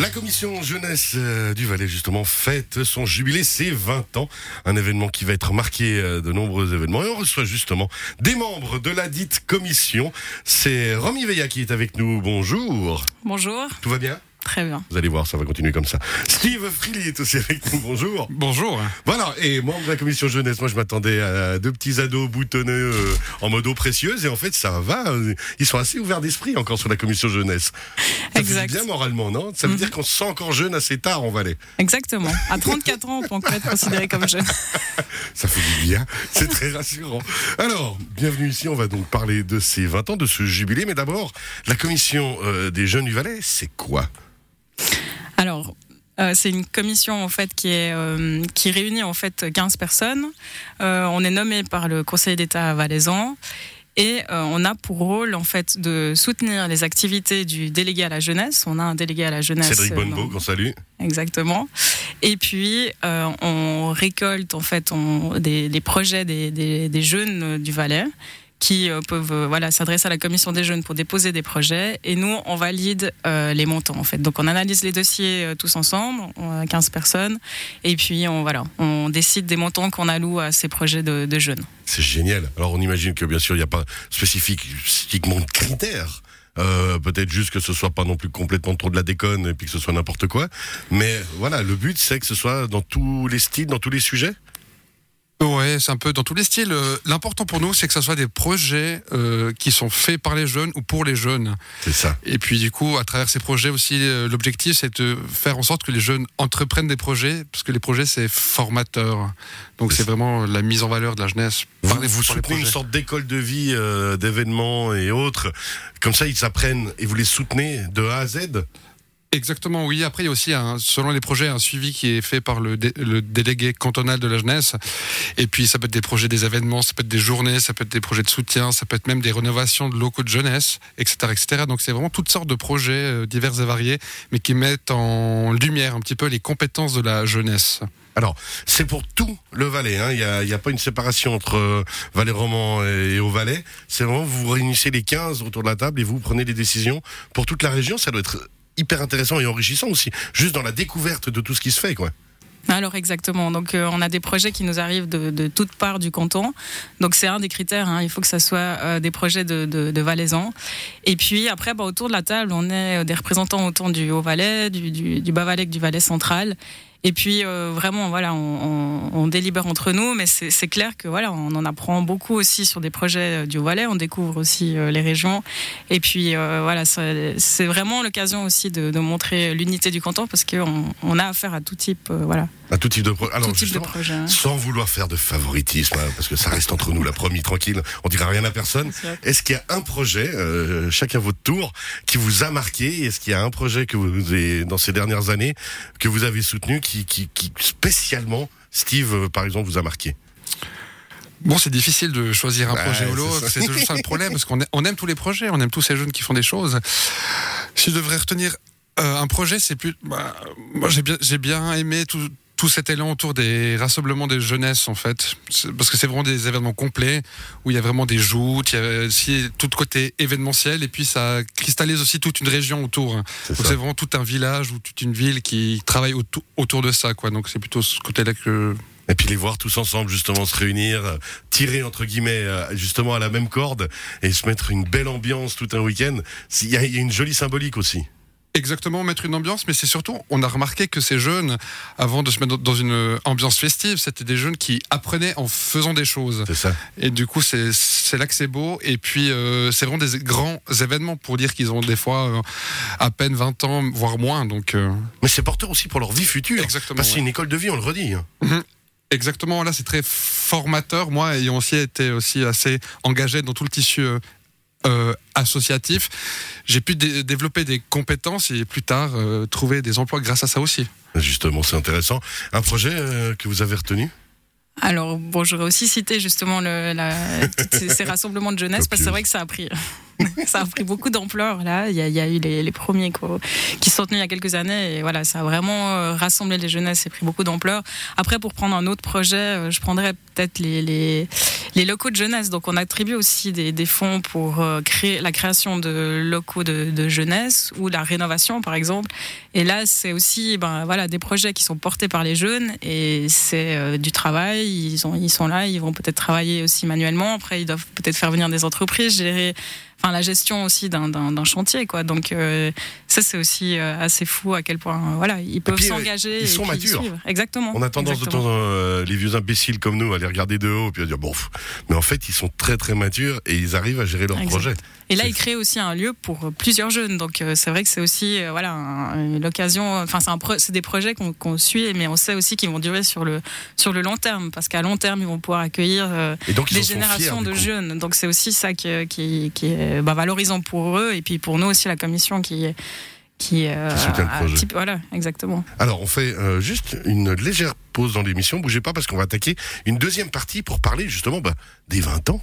La commission jeunesse euh, du Valais, justement, fête son jubilé, c'est 20 ans. Un événement qui va être marqué euh, de nombreux événements. Et on reçoit justement des membres de la dite commission. C'est Romy Veilla qui est avec nous. Bonjour. Bonjour. Tout va bien? Très bien. Vous allez voir, ça va continuer comme ça. Steve Freely est aussi avec nous. Bonjour. Bonjour. Voilà, et membre de la commission jeunesse, moi je m'attendais à deux petits ados boutonneux euh, en mode eau précieuse, et en fait ça va, euh, ils sont assez ouverts d'esprit encore sur la commission jeunesse. Ça Exact. fait du bien moralement, non? Ça veut Mhm. dire qu'on se sent encore jeune assez tard en Valais. Exactement. À 34 ans, on peut encore être considéré comme jeune. Ça fait du bien, c'est très rassurant. Alors, bienvenue ici, on va donc parler de ces 20 ans, de ce jubilé, mais d'abord, la commission euh, des jeunes du Valais, c'est quoi? Alors, euh, c'est une commission en fait qui est euh, qui réunit en fait 15 personnes. Euh, on est nommé par le Conseil d'État valaisan. Et on a pour rôle en fait de soutenir les activités du délégué à la jeunesse. On a un délégué à la jeunesse. Cédric Bonnebeau, qu'on salue. Exactement. Et puis, on récolte en fait on, des, des projets des, des, des jeunes du Valais qui euh, peuvent euh, voilà, s'adresser à la commission des jeunes pour déposer des projets. Et nous, on valide euh, les montants en fait. Donc, on analyse les dossiers tous ensemble, on a 15 personnes. Et puis, on, voilà, on décide des montants qu'on alloue à ces projets de, jeunes. C'est génial. Alors on imagine que bien sûr il n'y a pas spécifique- spécifiquement de critères. Peut-être juste que ce soit pas non plus complètement trop de la déconne et puis que ce soit n'importe quoi. Mais voilà, le but c'est que ce soit dans tous les styles, dans tous les sujets. Ouais, c'est un peu dans tous les styles. Euh, L'important pour nous, c'est que ce soit des projets euh, qui sont faits par les jeunes ou pour les jeunes. C'est ça. Et puis du coup, à travers ces projets aussi, euh, l'objectif, c'est de faire en sorte que les jeunes entreprennent des projets, parce que les projets, c'est formateur. Donc c'est vraiment la mise en valeur de la jeunesse. Vous, par les- vous soutenez une sorte d'école de vie, euh, d'événements et autres. Comme ça, ils s'apprennent et vous les soutenez de A à Z? Exactement, oui. Après, il y a aussi, un, selon les projets, un suivi qui est fait par le, dé- le délégué cantonal de la jeunesse. Et puis, ça peut être des projets, des événements, ça peut être des journées, ça peut être des projets de soutien, ça peut être même des rénovations de locaux de jeunesse, etc., etc. Donc, c'est vraiment toutes sortes de projets euh, divers et variés, mais qui mettent en lumière un petit peu les compétences de la jeunesse. Alors, c'est pour tout le Valais. hein. Il n'y a, pas une séparation entre euh, Valais roman et, et au Valais. C'est vraiment, vous réunissez les 15 autour de la table et vous prenez des décisions pour toute la région. Ça doit être hyper intéressant et enrichissant aussi. Juste dans la découverte de tout ce qui se fait, quoi. Alors exactement. Donc euh, on a des projets qui nous arrivent de, de toutes parts du canton. Donc c'est un des critères. hein. Il faut que ça soit euh, des projets de, de. Et puis après, bah, autour de la table, on est euh, des représentants autant du Haut-Valais, du, du, du Bas-Valais que du Valais central. Et puis euh, vraiment, voilà, on, on, on délibère entre nous, mais c'est clair que voilà, on en apprend beaucoup aussi sur des projets euh, du Haut-Valais. On découvre aussi euh, les régions. Et puis euh, voilà, c'est vraiment l'occasion aussi de, de montrer l'unité du canton parce qu'on on a affaire à tout type, euh, voilà, À tout type de pro- Alors, tout type de justement, projet. hein. sans vouloir faire de favoritisme, hein, parce que ça reste entre nous, la promis, tranquille. On dira rien à personne. Est-ce qu'il y a un projet, euh, chacun votre tour, qui vous a marqué? Est-ce qu'il y a un projet que vous avez, dans ces dernières années, que vous avez soutenu, qui, qui, qui spécialement, Steve, euh, par exemple, vous a marqué Bon, c'est difficile de choisir un projet ou c'est l'autre. C'est toujours ça le problème, parce qu'on on aime tous les projets, on aime tous ces jeunes qui font des choses. Si je devrais retenir euh, un projet, c'est plus. bah, moi, j'ai bien, j'ai bien aimé tout, tout cet élan autour des rassemblements des jeunesses, en fait. Parce que c'est vraiment des événements complets, où il y a vraiment des joutes, il y a aussi tout le côté événementiel, et puis ça cristallise aussi toute une région autour. hein. C'est Donc ça. c'est vraiment tout un village ou toute une ville qui travaille autou- autour de ça, quoi. Donc c'est plutôt ce côté-là que Et puis les voir tous ensemble, justement, se réunir, tirer, entre guillemets, euh, justement à la même corde, et se mettre une belle ambiance tout un week-end. Il y a une jolie symbolique aussi. Exactement, mettre une ambiance, mais c'est surtout, on a remarqué que ces jeunes, avant de se mettre dans une ambiance festive, c'était des jeunes qui apprenaient en faisant des choses. C'est ça. Et du coup, c'est là que c'est beau. Et puis, euh, c'est vraiment des grands événements pour dire qu'ils ont des fois euh, à peine 20 ans, voire moins. Donc, euh, Mais c'est porteur aussi pour leur vie future. Exactement, Parce que c'est une école de vie, on le redit. hein. exactement, là, c'est très formateur. Moi, ayant aussi été aussi assez engagé dans tout le tissu euh, associatif, j'ai pu dé- développer des compétences et plus tard euh, trouver des emplois grâce à ça aussi. Justement, c'est intéressant. Un projet euh, que vous avez retenu? Alors, bon, j'aurais aussi cité justement le, la, ces rassemblements de jeunesse, parce que c'est vrai que ça a pris. ça a pris beaucoup d'ampleur là. Il y, a, il y a eu les, les premiers quoi, qui sont tenus il y a quelques années et voilà, ça a vraiment euh, rassemblé les jeunesses et pris beaucoup d'ampleur. Après, pour prendre un autre projet, euh, je prendrais peut-être les, les, les locaux de jeunesse. Donc, on attribue aussi des, des fonds pour euh, créer la création de locaux de, de jeunesse ou la rénovation, par exemple. Et là, c'est aussi ben, voilà, des projets qui sont portés par les jeunes et c'est du travail. Ils, ont, ils sont là, ils vont peut-être travailler aussi manuellement. Après, ils doivent peut-être faire venir des entreprises, gérer enfin la gestion aussi d'un- chantier quoi. Donc euh, ça c'est aussi euh, assez fou à quel point euh, voilà ils peuvent euh, s'engager ils et sont puis matures. exactement On a tendance de Exactement. temps euh, les vieux imbéciles comme nous à les regarder de haut puis à dire bon, mais en fait ils sont très très matures et ils arrivent à gérer leur Exact. projet. Et là, C'est- il crée aussi un lieu pour plusieurs jeunes. Donc, euh, c'est vrai que c'est aussi euh, voilà l'occasion. Enfin, c'est pro- des projets qu'on suit, mais on sait aussi qu'ils vont durer sur le sur le long terme, parce qu'à long terme, ils vont pouvoir accueillir Et donc ils des générations fiers, de jeunes. Donc, c'est aussi ça qui, qui, qui est bah, valorisant pour eux, et puis pour nous aussi la commission qui qui, euh, Qui soutient le a- projet. type- voilà, exactement. Alors on fait euh, juste une légère pause dans l'émission, bougez pas parce qu'on va attaquer une deuxième partie pour parler justement bah, des 20 ans